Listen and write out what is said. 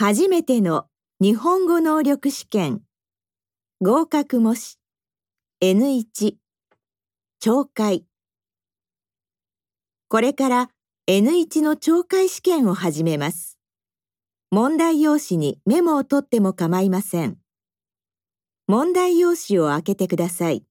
初めての日本語能力試験合格模試 N1 懲戒これから N1 の懲戒試験を始めます。問題用紙にメモを取っても構いません。問題用紙を開けてください。